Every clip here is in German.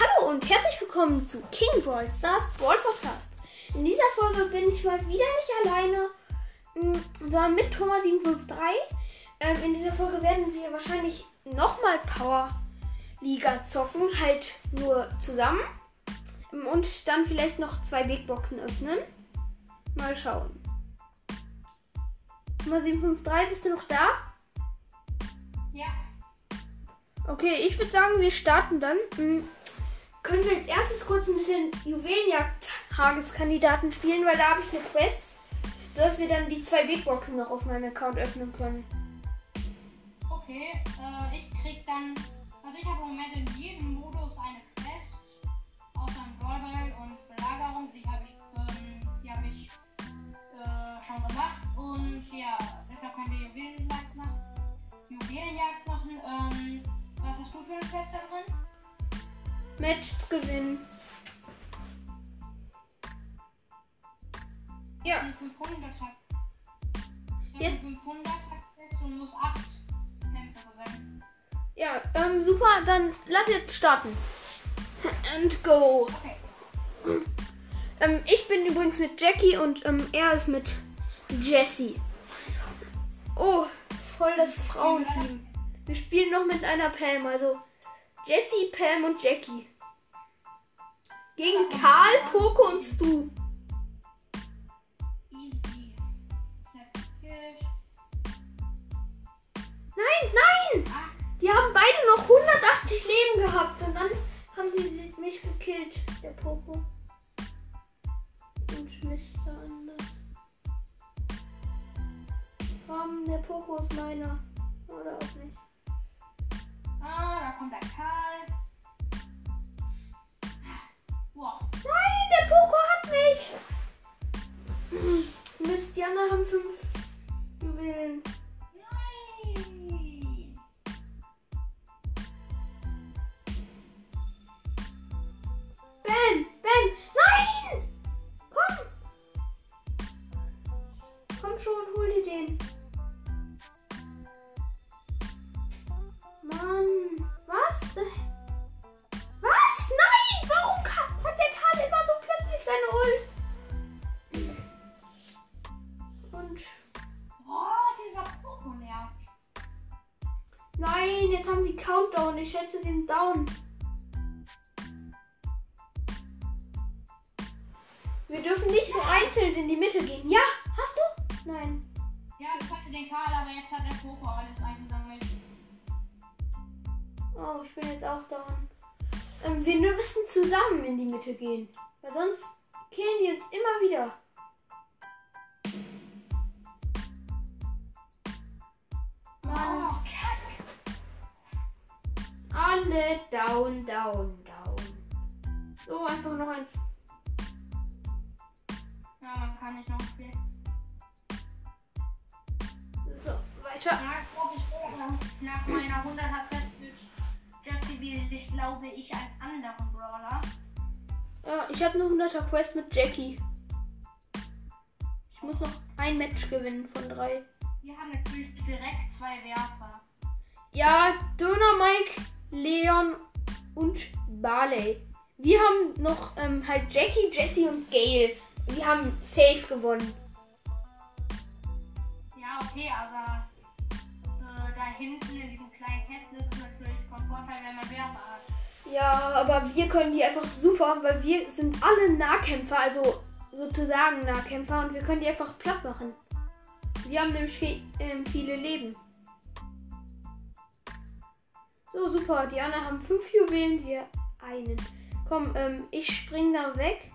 Hallo und herzlich willkommen zu King Brawl Stars Brawl Podcast. In dieser Folge bin ich mal wieder nicht alleine, mm, sondern mit Thomas753. Ähm, in dieser Folge werden wir wahrscheinlich nochmal Power Liga zocken, halt nur zusammen. Ähm, Und dann vielleicht noch zwei Big Boxen öffnen. Mal schauen. Thomas753, bist du noch da? Ja. Okay, ich würde sagen, wir starten dann. Können wir als erstes kurz ein bisschen Juwelenjagd-Tageskandidaten spielen, weil da habe ich eine Quest, sodass wir dann die zwei Big Boxen noch auf meinem Account öffnen können. Okay, äh, ich krieg dann. Also ich habe im Moment in jedem Modus eine Quest. Außer im Brawlball und Belagerung. Die habe ich, ähm, die habe ich äh, schon gemacht. Und ja, deshalb können wir Juwelenjagd machen. Juwelenjagd machen. Ähm, was hast du für eine Quest da drin? Matches gewinnen. Ja, Ein 500er. Ich Jetzt- habe 500er Quest und muss 8 Kämpfe gewinnen. ja, ähm, super, dann lass jetzt starten. And go. Okay. Ähm, ich bin übrigens mit Jackie und ähm, er ist mit Jessie. Oh, voll das Frauenteam. Wir spielen noch mit einer Pam, also Jessie, Pam und Jackie. Gegen Karl, Poco und Stu. Nein, nein! Die haben beide noch 180 Leben gehabt und dann haben sie sie- mich gekillt, der Poco. Und Mr. Anders. Komm, der Poco ist meiner. Oder auch nicht. Ah, da kommt der Karl. Mist, die anderen haben fünf Juwelen. Ich bin jetzt auch down. Ähm, wir müssen zusammen in die Mitte gehen. Weil sonst killen die uns immer wieder. Mann. Oh, Kack. Alle down, down, down. So, einfach noch ein. Ja, man kann nicht noch spielen. So, weiter. Werde nach meiner 100er Quest mit Jesse wähle ich, glaube ich, einen anderen Brawler. Ja, ich habe eine 100er Quest mit Jackie. Ich muss noch ein Match gewinnen von drei. Wir haben natürlich direkt zwei Werfer. Ja, Döner Mike, Leon und Barley. Wir haben noch ähm, halt Jackie, Jessie und Gail. Wir haben safe gewonnen. Ja, okay, aber äh, da hinten in diesen kleinen Kästen ist es natürlich von Vorteil, Werfer hat. Ja, aber wir können die einfach super, weil wir sind alle Nahkämpfer, also sozusagen Nahkämpfer und wir können die einfach platt machen. Wir haben nämlich viel, ähm, viele Leben. So, super. Die anderen haben fünf Juwelen, wir einen. Komm, ähm, ich spring da weg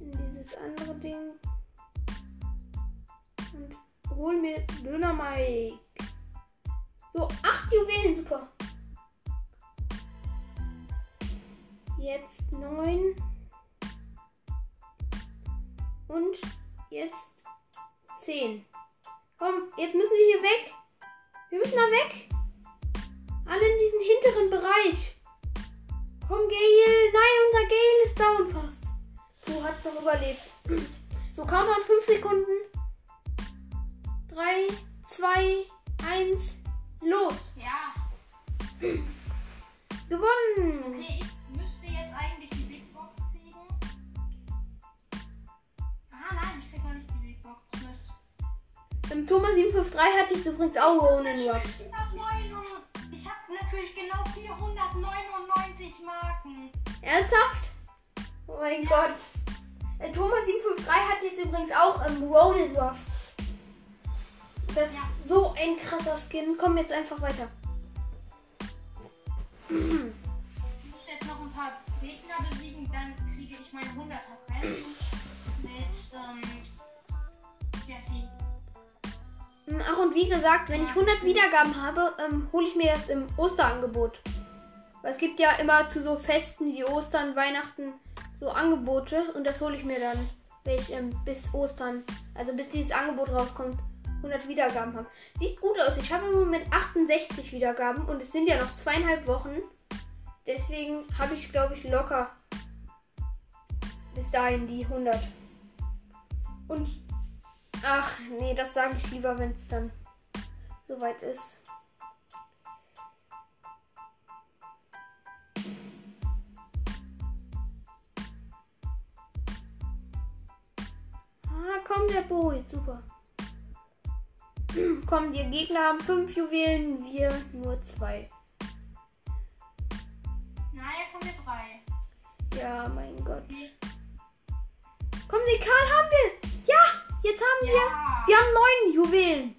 in dieses andere Ding und hol mir Döner Mike. So, acht Juwelen, super. Jetzt neun. Und jetzt zehn. Komm, jetzt müssen wir hier weg. Wir müssen da weg. Alle in diesen hinteren Bereich. Komm, Gail. Nein, unser Gail ist down fast. Du hast noch überlebt. So, Countdown 5 Sekunden. 3, 2, 1, los. Ja, Gewonnen. okay, Thomas753 hatte ich übrigens auch Ronin Ruffs. Ich habe natürlich genau 499 Marken. Ernsthaft? Oh mein ja. Gott. Äh, Thomas753 hat jetzt übrigens auch ähm, Ronin Ruffs. Das ja. ist so ein krasser Skin. Komm jetzt einfach weiter. Ich muss jetzt noch ein paar Gegner besiegen, dann kriege ich meine 100er Quest mit ähm, Jesse. Hm, ach und wie gesagt, wenn ich 100 Wiedergaben habe, ähm, hole ich mir das im Osterangebot. Weil es gibt ja immer zu so Festen wie Ostern, Weihnachten so Angebote und das hole ich mir dann, wenn ich ähm, bis Ostern, also bis dieses Angebot rauskommt, 100 Wiedergaben habe. Sieht gut aus. Ich habe im Moment 68 Wiedergaben und es sind ja noch zweieinhalb Wochen. Deswegen habe ich, glaube ich, locker bis dahin die 100. Und ach nee, das sage ich lieber, wenn es dann soweit ist. Ah, komm, der Boy, super. Komm, die Gegner haben fünf Juwelen, wir nur zwei. Na, jetzt haben wir drei. Ja, mein Gott. Komm, die Karl haben wir. Jetzt haben ja. wir. Wir haben neun Juwelen.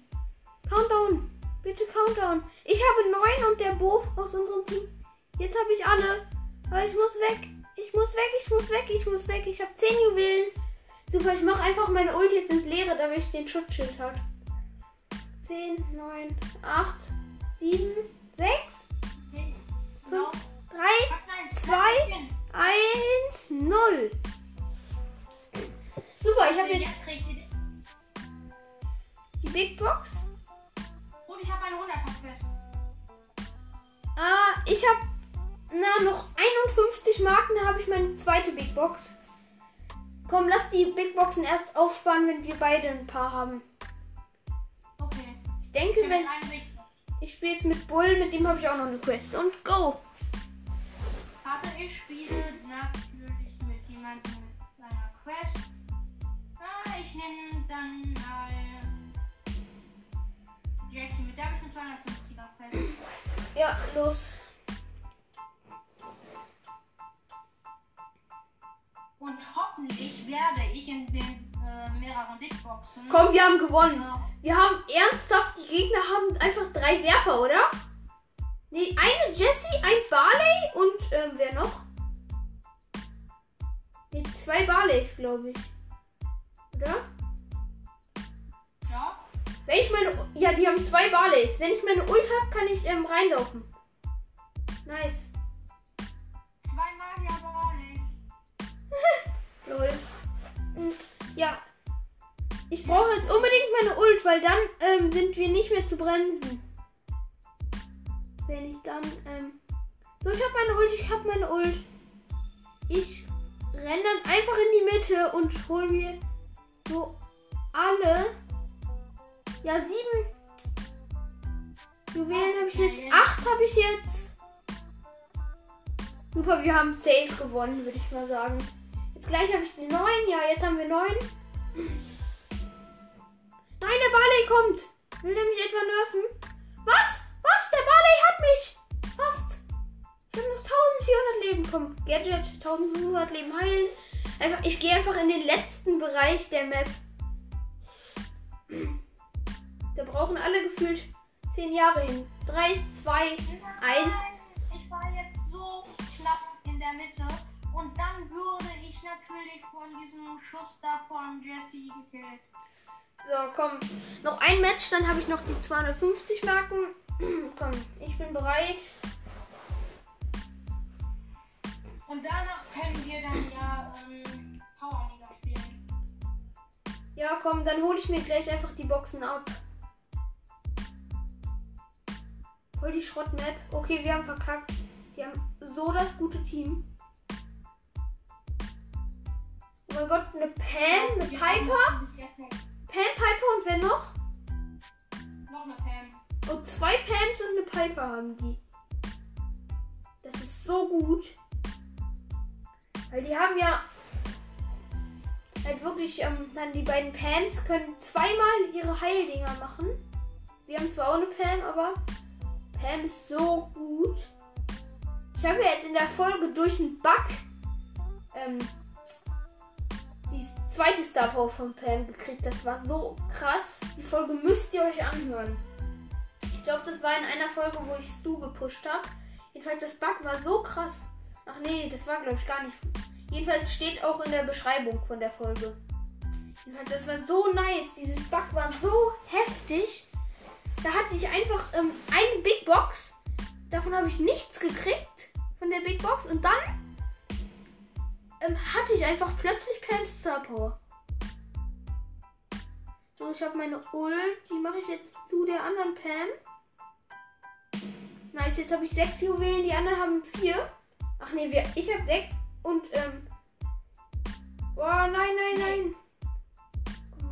Countdown. Bitte Countdown. Ich habe neun und der Bo aus unserem Team. Jetzt habe ich alle. Aber ich muss weg. Ich muss weg, ich muss weg, ich muss weg. Ich habe zehn Juwelen. Super, ich mache einfach meine Ult jetzt ins Leere, damit ich den Schutzschild habe. 10, 9, 8, 7, 6, 5, 3, 2, 1, 0. Super, ich habe jetzt Big Box. Und ich habe eine 100 Quest. Ah, ich habe na noch 51 Marken, da habe ich meine zweite Big Box. Komm, lass die Big Boxen erst aufsparen, wenn wir beide ein paar haben. Okay. Ich denke, wenn. Ich spiele jetzt mit Bull, mit dem habe ich auch noch eine Quest. Und go! Warte, ich spiele natürlich mit jemandem mit einer Quest. Ah, ich nenne dann mal Der habe ich eine 250er Quest. Ja, los. Und hoffentlich werde ich in den äh, mehreren Big Boxen. Komm, wir haben gewonnen. Ja. Wir haben ernsthaft, die Gegner haben einfach drei Werfer, oder? Nee, eine Jessie, ein Barley und ähm, wer noch? Nee, zwei Barleys, glaube ich. Oder? Ja. Wenn ich meine. Die haben zwei Barleys. Wenn ich meine Ult habe, kann ich ähm, reinlaufen. Nice. Lol. Hm, ja. Ich brauche jetzt unbedingt meine Ult, weil dann ähm, sind wir nicht mehr zu bremsen. Wenn ich dann, ähm. So, ich habe meine Ult, ich habe meine Ult. Ich renne dann einfach in die Mitte und hole mir so alle. Ja, sieben Juwelen habe ich jetzt. Acht habe ich jetzt. Super, wir haben safe gewonnen, würde ich mal sagen. Jetzt gleich habe ich die 9. Ja, jetzt haben wir 9. Nein, der Barley kommt. Will der mich etwa nerven? Was? Was? Der Barley hat mich. Fast. Ich habe noch 1400 Leben. Komm, Gadget, 1500 Leben heilen. Einfach, ich gehe einfach in den letzten Bereich der Map. Da brauchen alle gefühlt 10 Jahre hin. 3, 2, 1. Ich war jetzt so knapp in der Mitte. Und dann würde ich natürlich von diesem Schuss da von Jesse gekillt. So, komm. Noch ein Match, dann habe ich noch die 250 Marken. komm, ich bin bereit. Und danach können wir dann ja ähm, Powerliga spielen. Ja, komm, dann hole ich mir gleich einfach die Boxen ab. Voll die Schrottmap. Okay, wir haben verkackt. Wir haben so das gute Team. Oh mein Gott, eine Pam, eine Piper. Pam, Piper und wer noch? Noch eine Pam. Und zwei Pams und eine Piper haben die. Das ist so gut. Weil die haben ja halt wirklich, ähm, dann die beiden Pams können zweimal ihre Heildinger machen. Wir haben zwar auch eine Pam, aber Pam ist so gut. Ich habe jetzt in der Folge durch einen Bug ähm, die zweite Star Power von Pam gekriegt. Das war so krass. Die Folge müsst ihr euch anhören. Ich glaube, das war in einer Folge, wo ich Stu gepusht habe. Jedenfalls, das Bug war so krass. Ach nee, das war, glaube ich, gar nicht. Jedenfalls steht auch in der Beschreibung von der Folge. Jedenfalls, das war so nice. Dieses Bug war so heftig. Da hatte ich einfach ähm, eine Big Box. Davon habe ich nichts gekriegt. Von der Big Box. Und dann ähm, hatte ich einfach plötzlich Pams Star Power. So, ich habe meine Ult. Die mache ich jetzt zu der anderen Pam. Nice, jetzt habe ich sechs Juwelen, die anderen haben vier. Ach nee, wir, ich habe sechs und ähm. Boah, nein, nein, nein.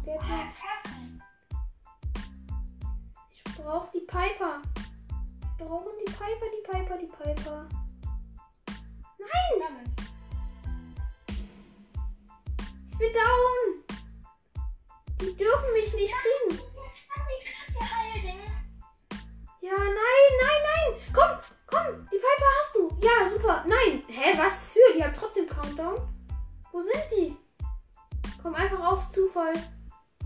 Komm, jetzt Ich brauche die Piper. Wir brauchen die Piper, die Piper, die Piper. Nein! Ich bin down. Die dürfen mich nicht kriegen. Ja, nein, nein, nein. Komm, komm, die Piper hast du. Ja, super. Nein. Hä, was für? Die haben trotzdem Countdown. Wo sind die? Komm einfach auf Zufall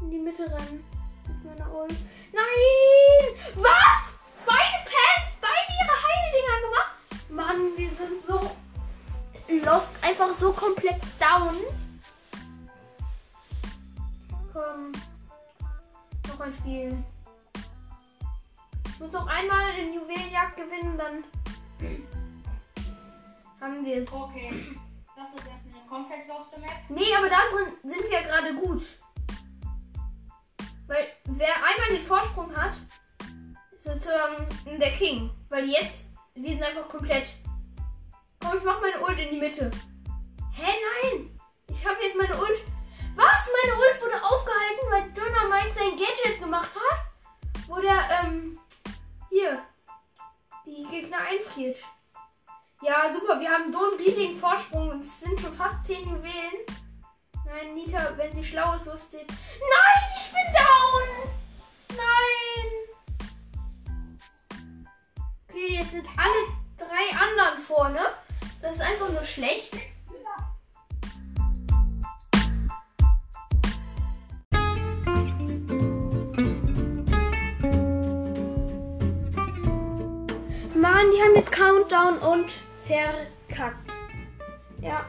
in die Mitte rennen. Mit meiner Ult. Nein! Was? Beide Packs, beide ihre Heildinger gemacht? Mann, wir sind so lost. Einfach so komplett down. Komm. Noch ein Spiel muss noch einmal den Juwelenjagd gewinnen, dann haben wir es. Okay. Das ist erst eine komplett loste Map. Nee, aber da sind wir gerade gut. Weil wer einmal den Vorsprung hat, ist sozusagen der King. Weil jetzt, wir sind einfach komplett. Komm, ich mach meine Ult in die Mitte. Hä, nein! Ich habe jetzt meine Ult. Was? Meine Ult wurde aufgehalten, weil Dynamite sein Gadget gemacht hat? Wo der, ähm, hier. Die Gegner einfriert. Ja, super. Wir haben so einen riesigen Vorsprung und es sind schon fast 10 Juwelen. Nein, Nita, wenn sie schlau ist, wirft sie. Nein, ich bin down! Nein! Okay, jetzt sind alle drei anderen vorne. Das ist einfach nur schlecht. Mann, die haben jetzt Countdown und verkackt. Ja,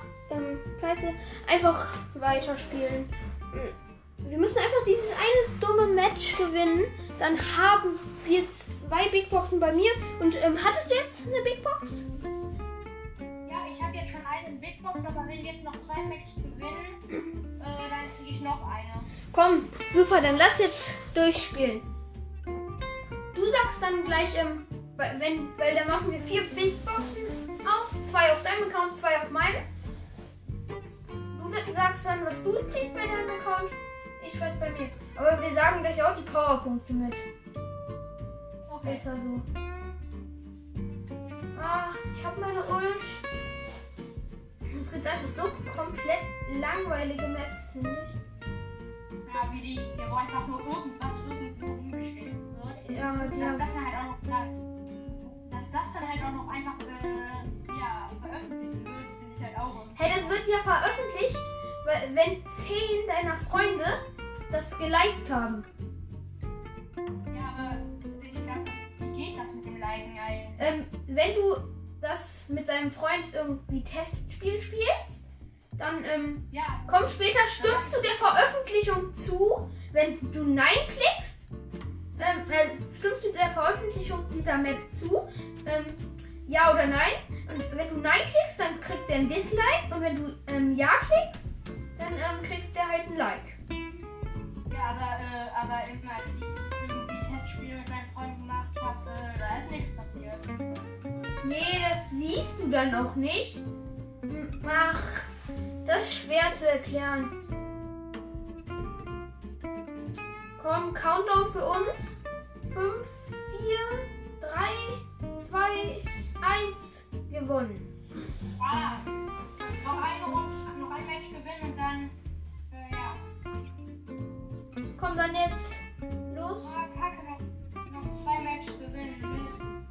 scheiße. Einfach weiterspielen. Hm. Wir müssen einfach dieses eine dumme Match gewinnen. Dann haben wir zwei Big Boxen bei mir. Und ähm, hattest du jetzt eine Big Box? Ja, ich habe jetzt schon eine Big Box, aber wenn jetzt noch zwei Matches gewinnen, äh, dann kriege ich noch eine. Komm, super, dann lass jetzt durchspielen. Du sagst dann gleich, ähm, wenn, weil da machen wir vier Big Boxen auf. Zwei auf deinem Account, zwei auf meinem. Du sagst dann, was du ziehst bei deinem Account. Ich weiß bei mir. Aber wir sagen gleich auch die Powerpunkte mit. Okay. Besser so. Ah, ich habe meine Ult. Es gibt einfach so komplett langweilige Maps, finde ich. Ja, wie die, wo einfach nur irgendwas irgendwo umgestellt wird. Ja, die das, das halt auch noch bleibt das dann halt auch noch einfach äh, ja, veröffentlicht wird, Hey, das wird ja veröffentlicht, wenn zehn deiner Freunde das geliked haben. Ja, aber ich glaube, wie geht das mit dem Liken ein? Ähm, wenn du das mit deinem Freund irgendwie Testspiel spielst, dann ähm, ja. kommt später, stimmst du der Veröffentlichung zu, wenn du Nein klickst, ähm, äh, stimmst du der Veröffentlichung dieser Map zu? Ähm, ja oder nein? Und wenn du Nein klickst, dann kriegt der ein Dislike. Und wenn du ähm, Ja klickst, dann ähm, kriegt der halt ein Like. Ja, aber, äh, aber immer, als ich irgendwie Testspiele mit meinen Freunden gemacht habe, äh, da ist nichts passiert. Nee, das siehst du dann auch nicht. Ach, das ist schwer zu erklären. Komm, Countdown für uns. 5, 4, 3, 2, 1. Gewonnen. Ah, noch eine Runde, noch ein Match gewinnen und dann, äh, Komm dann jetzt los. Ah, kacke, noch, zwei Matches gewinnen.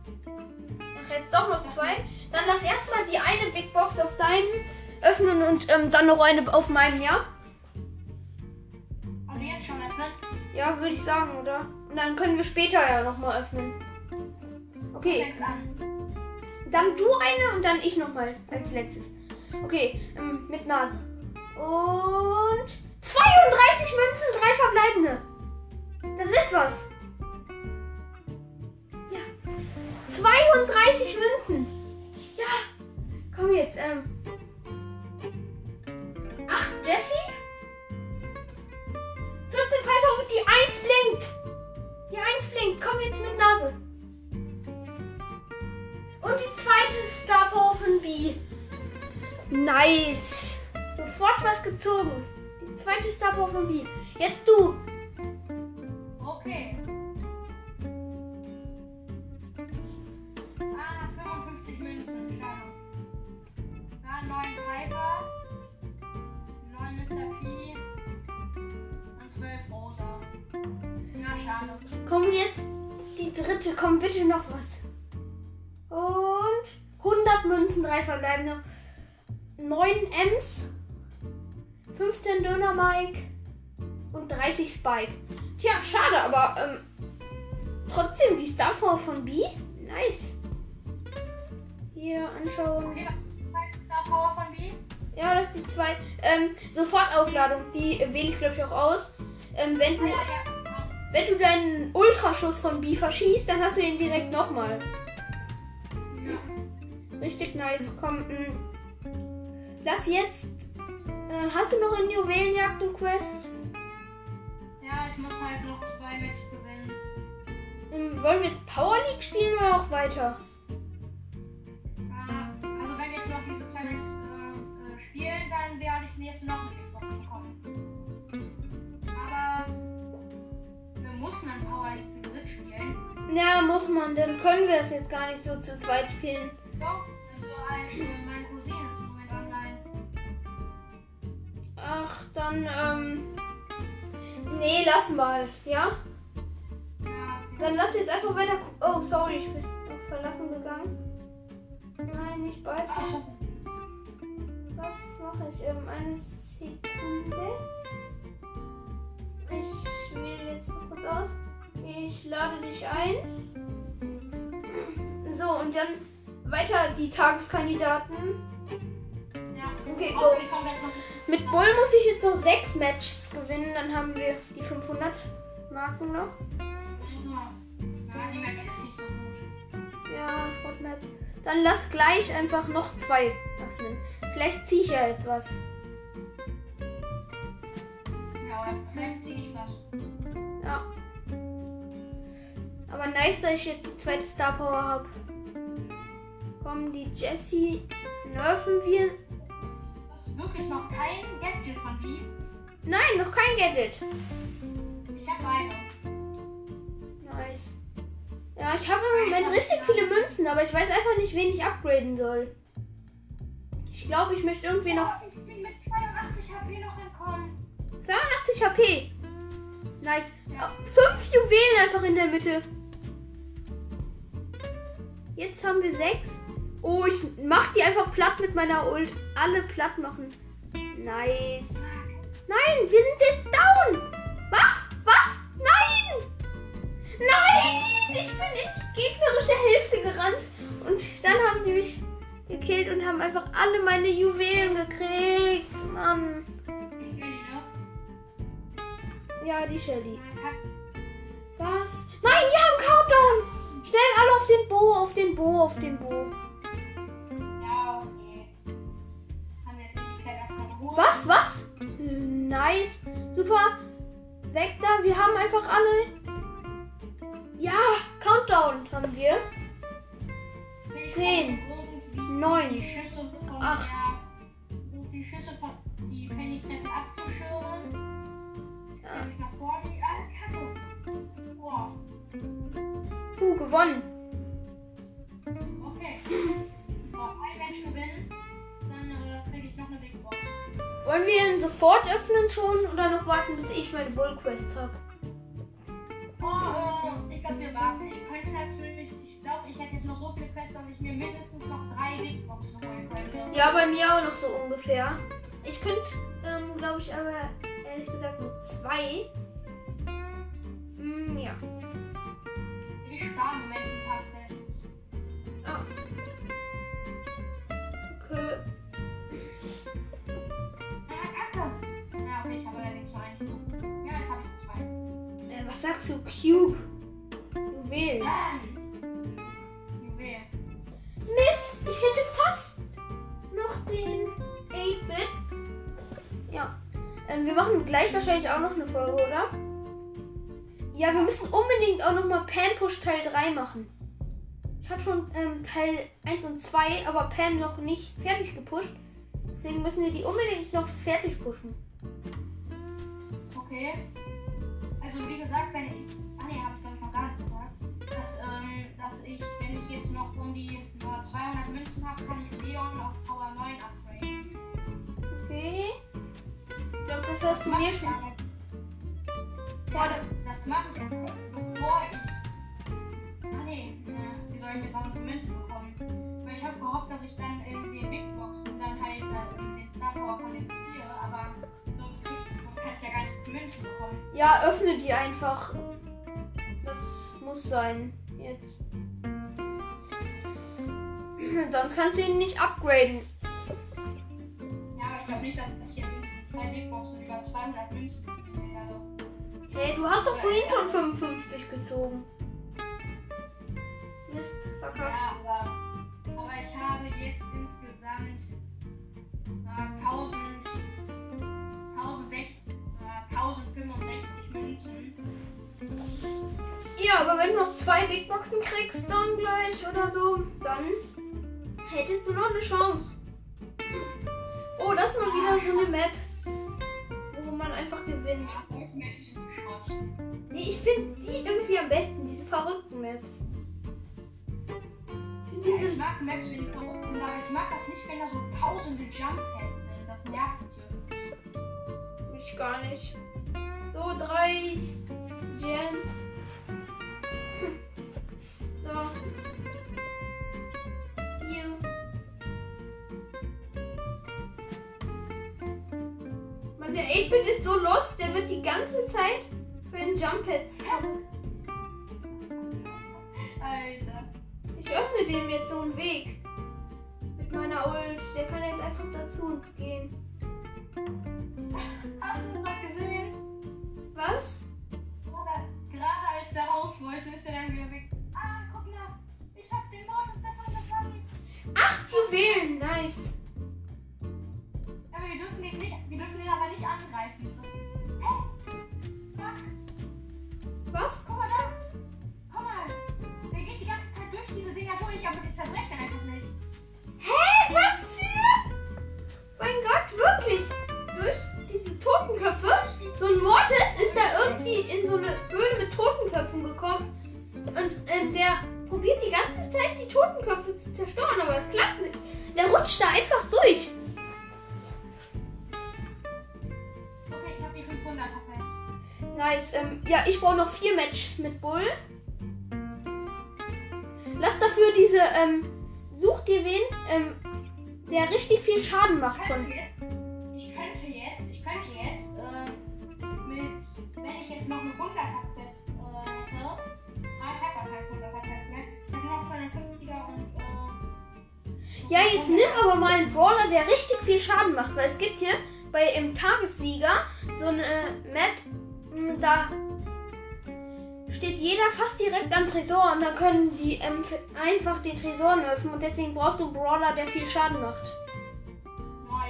Ach, jetzt doch noch zwei. Dann lass erstmal die eine Big Box auf deinem öffnen und ähm, dann noch eine auf meinem, ja? Also jetzt schon öffnen? Ja, würde ich sagen, oder? Und dann können wir später ja nochmal öffnen. Okay. Dann du eine und dann ich nochmal als letztes. Okay, ähm, mit Nase. Und 32 Münzen, drei verbleibende. Das ist was. Ja. 32 Münzen. Ja. Komm jetzt, ähm. Ach, Jessie? 14 Piper und die 1 blinkt. Die 1 blinkt. Komm jetzt mit Nase. Zweite Star Power von B. Nice. Sofort was gezogen. Die zweite Star Power von B. Jetzt du. Okay. Ah, 55 Münzen. Schade. Ja, 9 Piper. 9 Mr. P. Und 12 Rosa. Na, schade. Komm jetzt. Die dritte. Komm bitte noch was. Und 100 Münzen, drei verbleibende. 9 Ms. 15 Döner Mike. Und 30 Spike. Tja, schade, aber ähm, trotzdem die Star Power von B. Nice. Hier anschauen. Okay, das ist die zweite Star Power von B. Ja, das ist die zwei. Ähm, Sofortaufladung, die wähle ich glaube ich auch aus. Ähm, wenn, Ah, du, ja, ja. wenn du deinen Ultraschuss von B verschießt, dann hast du ihn direkt nochmal. Ja. Richtig nice. Komm, mh. lass jetzt. Äh, hast du noch in Juwelenjagd und Quest? Ja, ich muss halt noch zwei Matches gewinnen. Ähm, wollen wir jetzt Power League spielen oder auch weiter? Ah, also wenn jetzt noch diese zwei Matches äh, äh, spielen, dann werde ich mir jetzt noch eine Big Box bekommen. Aber muss man Power League zu dritt spielen? Ja, muss man. Dann können wir es jetzt gar nicht so zu zweit spielen. Doch, also ein, äh, mein Cousin ist im Moment online. Ach, dann, ähm. Nee, lass mal, ja? Ja. Dann lass jetzt einfach weiter. Oh, sorry, ich bin auf Verlassen gegangen. Nein, nicht bald. Was mache ich? Ähm, eine Sekunde. Ich wähle jetzt noch kurz aus. Ich lade dich ein. So, und dann weiter die Tageskandidaten. ja. Okay, go. Mit Bull muss ich jetzt noch sechs Matches gewinnen. Dann haben wir die 500 Marken noch. Ja, die Match ist nicht so gut. Ja, Hotmap. Dann lass gleich einfach noch zwei öffnen. Vielleicht ziehe ich ja jetzt was. Ja, oder vielleicht sehe ich was. Ja. Aber nice, dass ich jetzt die zweite Star Power habe. Komm, die Jessie nerven wir. Das ist wirklich noch kein Gadget von B. Nein, noch kein Gadget. Ich habe eine. Nice. Ja, ich habe im Moment richtig viele Münzen, aber ich weiß einfach nicht, wen ich upgraden soll. Ich glaube, ich möchte irgendwie noch Oh, ich bin mit 82 HP noch entkommen. 82 HP. Nice. Fünf Juwelen einfach in der Mitte. Jetzt haben wir sechs. Oh, ich mach die einfach platt mit meiner Ult. Alle platt machen. Nice. Nein, wir sind jetzt down. Was? Was? Nein! Nein! Ich bin in die gegnerische Hälfte gerannt. Und dann haben sie mich gekillt und haben einfach alle meine Juwelen gekriegt. Mann. Ja, die Shelly. Was? Nein, die haben Countdown! Schnell alle auf den Bo, auf den Bo, auf den Bo. Was? Was? Nice. Super. Weg da. Wir haben einfach alle. Ja, Countdown haben wir. Ich Zehn, versuche irgendwie neun, Die Schüsse von die von die treffen abzuschirmen. Ja. Mich nach vor, die ah. Puh, gewonnen. Okay. Noch ein Match gewinnen, Wollen wir ihn sofort öffnen schon oder noch warten, bis ich meine Bull Quest habe? Oh, äh, ich glaube, wir warten. Ich könnte natürlich, ich glaube, ich hätte jetzt noch so viele Quests, dass ich mir mindestens noch drei Big Boxen holen könnte. Ja, bei mir auch noch so ungefähr. Ich könnte, ähm, glaube ich, aber ehrlich gesagt nur zwei. Hm, ja. Ich spare im Moment ein paar Quests. Okay. Was sagst du? Cube. Juwel. Ja. Juwel. Mist, ich hätte fast noch den 8-Bit. Ja. Ähm, wir machen gleich wahrscheinlich auch noch eine Folge, oder? Ja, wir müssen unbedingt auch noch mal Pam Push Teil 3 machen. Ich habe schon ähm, Teil 1 und 2, aber Pam noch nicht fertig gepusht. Deswegen müssen wir die unbedingt noch fertig pushen. Okay. Wenn ich. Ah ne, habe ich glaube ich noch gar nicht gesagt. Dass, ähm, dass ich, wenn ich jetzt noch um die nur 200 Münzen habe, kann ich Leon auf Power 9 upgraden. Okay. Ich glaube, das hast du Mach mir schon. Vor Ja, das, das mache ich aber, bevor ich. Ah ne, ja, wie soll ich jetzt auch noch die Münzen bekommen? Weil ich habe gehofft, dass ich dann in den Big Boxen Ja, öffne die einfach. Das muss sein. Jetzt. Sonst kannst du ihn nicht upgraden. Ja, aber ich glaube nicht, dass ich jetzt zwei Big Boxen über 200 Münzen werde. Hey, du hast doch vorhin schon 55 gezogen. Mist, verkackt. Ja, aber, aber ich habe jetzt insgesamt äh, 1000, Ja, aber wenn du noch zwei Big Boxen kriegst, dann gleich oder so, dann hättest du noch eine Chance. Oh, das ist mal wieder so eine Map, wo man einfach gewinnt. Ja. Nee, ich finde die irgendwie am besten, diese verrückten Maps. Ich find Ich mag Maps, wenn die verrückt sind, aber ich mag das nicht, wenn da so tausende Jump Pads sind. Das nervt mich. Mich gar nicht. So, drei Gens. So. Hier. Mann, der 8-Bit ist so lost, der wird die ganze Zeit bei den Jump Pads zurück. Alter. Ich öffne dem jetzt so einen Weg. Mit meiner Ult. Der kann jetzt einfach dazu uns gehen. Acht Juwelen, nice. Aber wir dürfen den nicht, wir dürfen den aber nicht angreifen. Hä? Fuck. Was? Guck mal da. Guck mal. Der geht die ganze Zeit durch diese Dinger durch, aber die zerbrechen einfach nicht. Hä? Was für? Mein Gott, wirklich? Durch diese Totenköpfe? So ein Mortis ist da irgendwie in so eine Höhle mit Totenköpfen gekommen. Und ähm, der probiert die ganze Zeit die Totenköpfe zu zerstören, rutscht da einfach durch. Okay, ich hab die 500 fest. Nice. Ähm, ja, ich brauche noch vier Matches mit Bull. Lass dafür diese, ähm, such dir wen, ähm, der richtig viel Schaden macht von. Ich Ja, jetzt nimm aber mal einen Brawler, der richtig viel Schaden macht, weil es gibt hier bei im Tagessieger so eine Map, mh, da steht jeder fast direkt am Tresor und dann können die ähm, einfach den Tresor öffnen und deswegen brauchst du einen Brawler, der viel Schaden macht.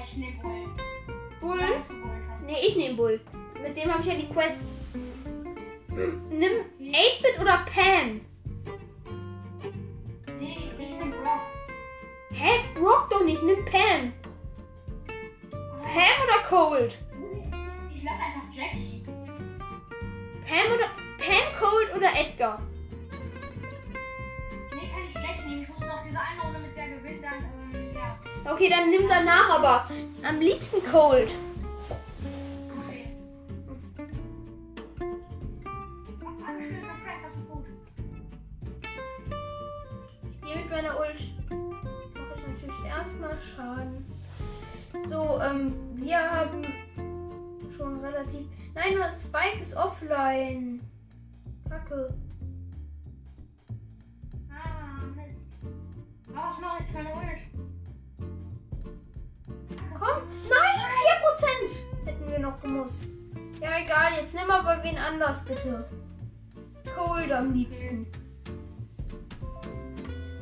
ich nehm Bull. Bull? Nee, ich nehme Bull. Mit dem habe ich ja die Quest. Nimm 8-Bit oder Pam? Doch nicht, nimm Pam. Pam oder Cold? Ich lass einfach Jackie. Pam oder Pam, Cold oder Edgar? Nee, kann ich Jackie nehmen. Ich muss noch diese eine Runde mit der gewinnen, dann, ähm, ja. Okay, dann nimm danach aber am liebsten Cold. Schaden. So, ähm, wir haben schon relativ. Nein, nur Spike ist offline. Kacke. Ah, Mist. Was mache ich? Komm. Nein, 4% hätten wir noch gemusst. Ja, egal. Jetzt nimm aber wen anders, bitte. Cold am liebsten.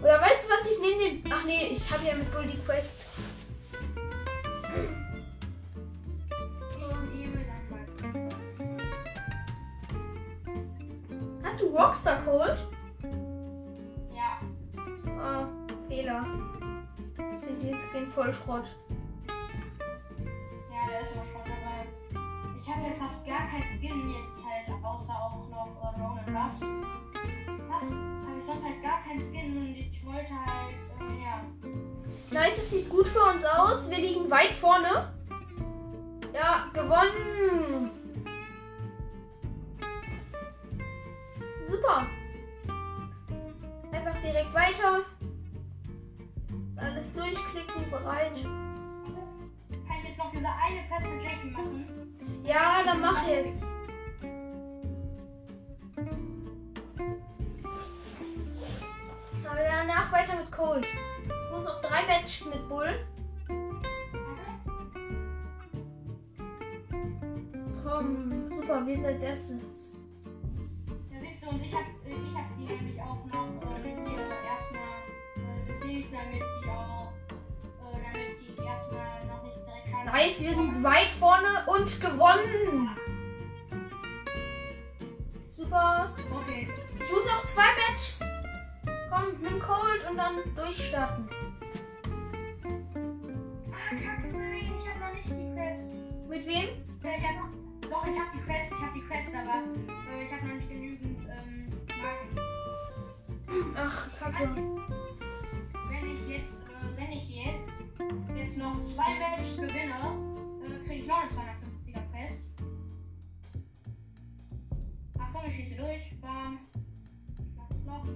Oder weißt du was? Ich nehme den. Ach nee, ich habe ja mit Bull die Quest. Hast du Rockstar Cold? Ja. Ah, Fehler. Ich finde den Skin voll Schrott. Ja, der ist auch schon dabei. Ich habe ja fast gar kein Skin jetzt halt, außer auch noch äh, Roman Ruffs. Fast ich sonst halt gar keinen Skin und ich wollte halt, äh, ja. Nice, es sieht gut für uns aus. Wir liegen weit vorne. Ja, gewonnen. Super. Einfach direkt weiter. Alles durchklicken, bereit. Kann ich jetzt noch diese eine Jackie machen? Ja, dann mach jetzt. Danach weiter mit Cold. Ich muss noch drei Matches mit Bull. Komm, super, wir sind als erstes. Ja, siehst du, und ich hab, ich hab die nämlich auch noch äh, mit dir erstmal äh, damit die auch, äh, damit die erstmal noch nicht direkt schaden. Nice, wir sind weit vorne und gewonnen. Super. Okay. Ich muss noch zwei Matches. Komm, nimm Cold und dann durchstarten. Ah, kacke, nein, ich hab noch nicht die Quest. Mit wem? Äh, ich hab noch, doch, ich hab die Quest, ich hab die Quest, aber äh, ich hab noch nicht genügend ähm, Marken. Ach, kacke. Wenn ich jetzt, äh, wenn ich jetzt, jetzt noch zwei Matches gewinne, äh, kriege ich noch eine 250er Quest. Achtung, ich schieße durch. Bam. Noch.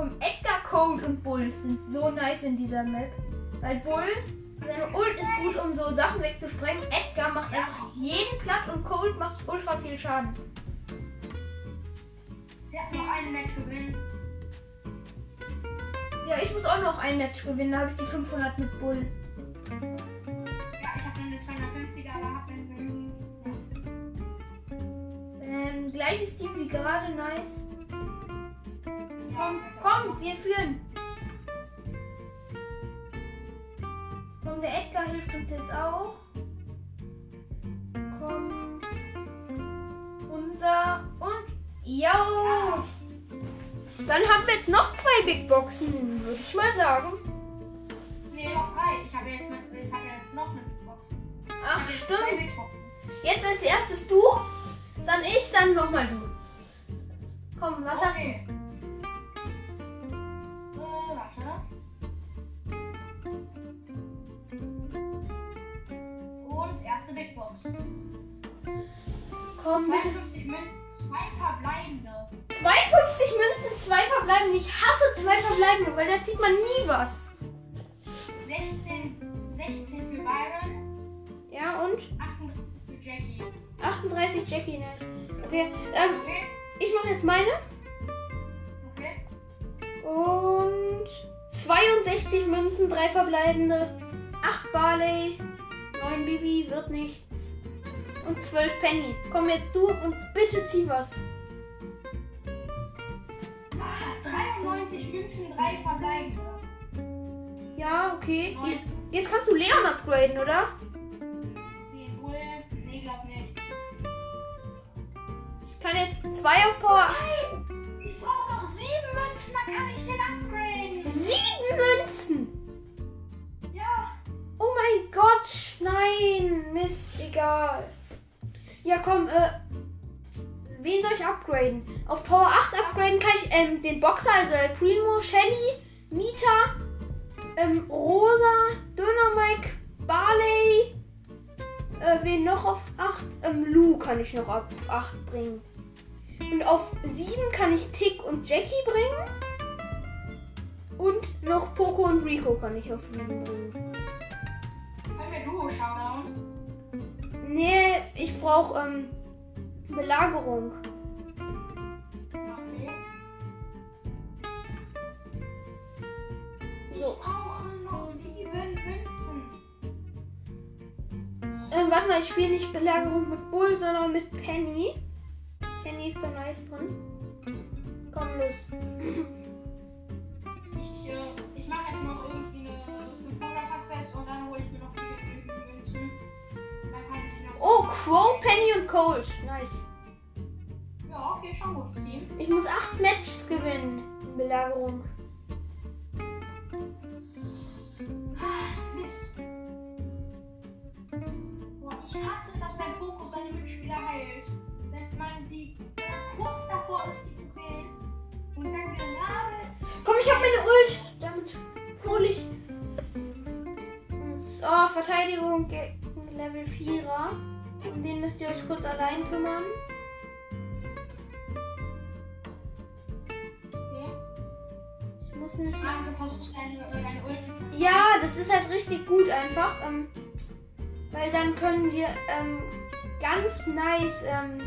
Komm, Edgar, Cold und Bull sind so nice in dieser Map. Weil Bull, seine Ult ist gut, um so Sachen wegzusprengen. Edgar macht einfach jeden platt und Cold macht ultra viel Schaden. Wir hatten noch ein Match gewinnen. Ja, ich muss auch noch ein Match gewinnen. Da habe ich die 500 mit Bull. Ja, ich habe eine 250er, aber habe genügend. Ähm, gleiches Team wie gerade, nice. Ja, Komm, wir führen. Komm, der Edgar hilft uns jetzt auch. Komm. Unser und. Yo! Dann haben wir jetzt noch zwei Big Boxen, würde ich mal sagen. Nee, noch drei. Ich habe jetzt, mit- ich habe jetzt noch eine Big Box. Ach, jetzt zwei stimmt. Jetzt als erstes du, dann ich, dann nochmal du. Komm, was hast du? Big Box. Komm, bitte. 52 Münzen, zwei verbleibende. 52 Münzen, zwei verbleibende. Ich hasse zwei verbleibende, weil da zieht man nie was. 16, 16 für Byron, Ja, und 38 für Jackie. 38 Jackie nicht. Okay, ähm, Okay? ich mache jetzt meine. Okay? Und 62 Münzen, drei verbleibende. 8 Barley, 9 Bibi, wird nichts. Und 12 Penny. Komm jetzt du und bitte zieh was. Ah, 93 Münzen, drei verbleibende. Ja, okay. Neun. Jetzt, jetzt kannst du Leon upgraden, oder? Nee, glaub nicht. Ich kann jetzt zwei auf Power. Nein! Ich brauche noch sieben Münzen, dann kann ich den upgraden. Sieben Ja, komm, äh. Wen soll ich upgraden? Auf Power 8 upgraden kann ich ähm, den Boxer, also Primo, Shelly, Nita, ähm, Rosa, Döner Mike, Barley. Äh, wen noch auf 8? Ähm, Lou kann ich noch auf 8 bringen. Und auf 7 kann ich Tick und Jackie bringen. Und noch Poco und Rico kann ich auf 7 bringen. Können wir Duo Showdown? Nee, ich brauche ähm, Belagerung. Okay. So. Ich brauche noch sieben Münzen. Ähm, warte mal, ich spiele nicht Belagerung mit Bull, sondern mit Penny. Penny ist da nice drin. Komm, los. Ich, äh, Crow, Penny und Cold. Nice. Ja, okay, schon gut, Team. Ich muss acht Matches gewinnen. in Belagerung. Ah, Mist. Boah, ich hasse es, dass mein Poco seine Mitspieler heilt. Wenn man die man kurz davor ist, die zu killen und dann gerade. Komm, ich habe meine Ult. Damit hole ich. So, Verteidigung gegen Level 4er. Um den müsst ihr euch kurz allein kümmern. Ich muss nicht. Äh. Ja, das ist halt richtig gut einfach. Ähm, weil dann können wir ähm, ganz nice. Ähm,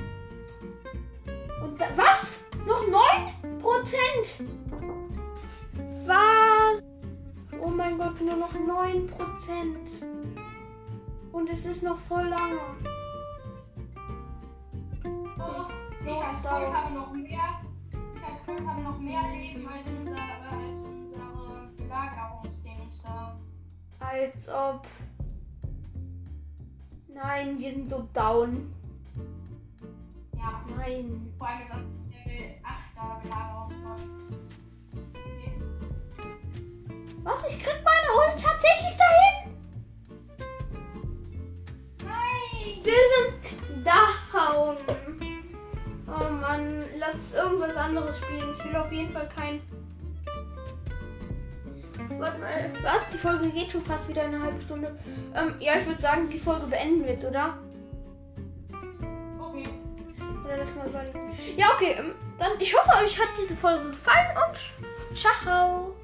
und da, was? Noch 9%? Was? Oh mein Gott, nur noch 9%. Und es ist noch voll lange. Oh, ich als da- Colt habe noch mehr. Ich als Colt habe noch mehr Leben als unser, als unsere Belagerungsdings da. Als ob. Nein, wir sind so down. Ja, Nein. vor allem das Level 8er Belagerung. Okay. Was? Ich krieg meine Ult tatsächlich dahin? Nein! Wir sind down. Oh Mann, lass irgendwas anderes spielen. Ich will auf jeden Fall kein. Warte mal. Was? Die Folge geht schon fast wieder eine halbe Stunde. Ähm, ja, ich würde sagen, die Folge beenden wir jetzt, oder? Okay. Oder lass mal überlegen. Ja, okay. Ähm, dann, ich hoffe, euch hat diese Folge gefallen und ciao.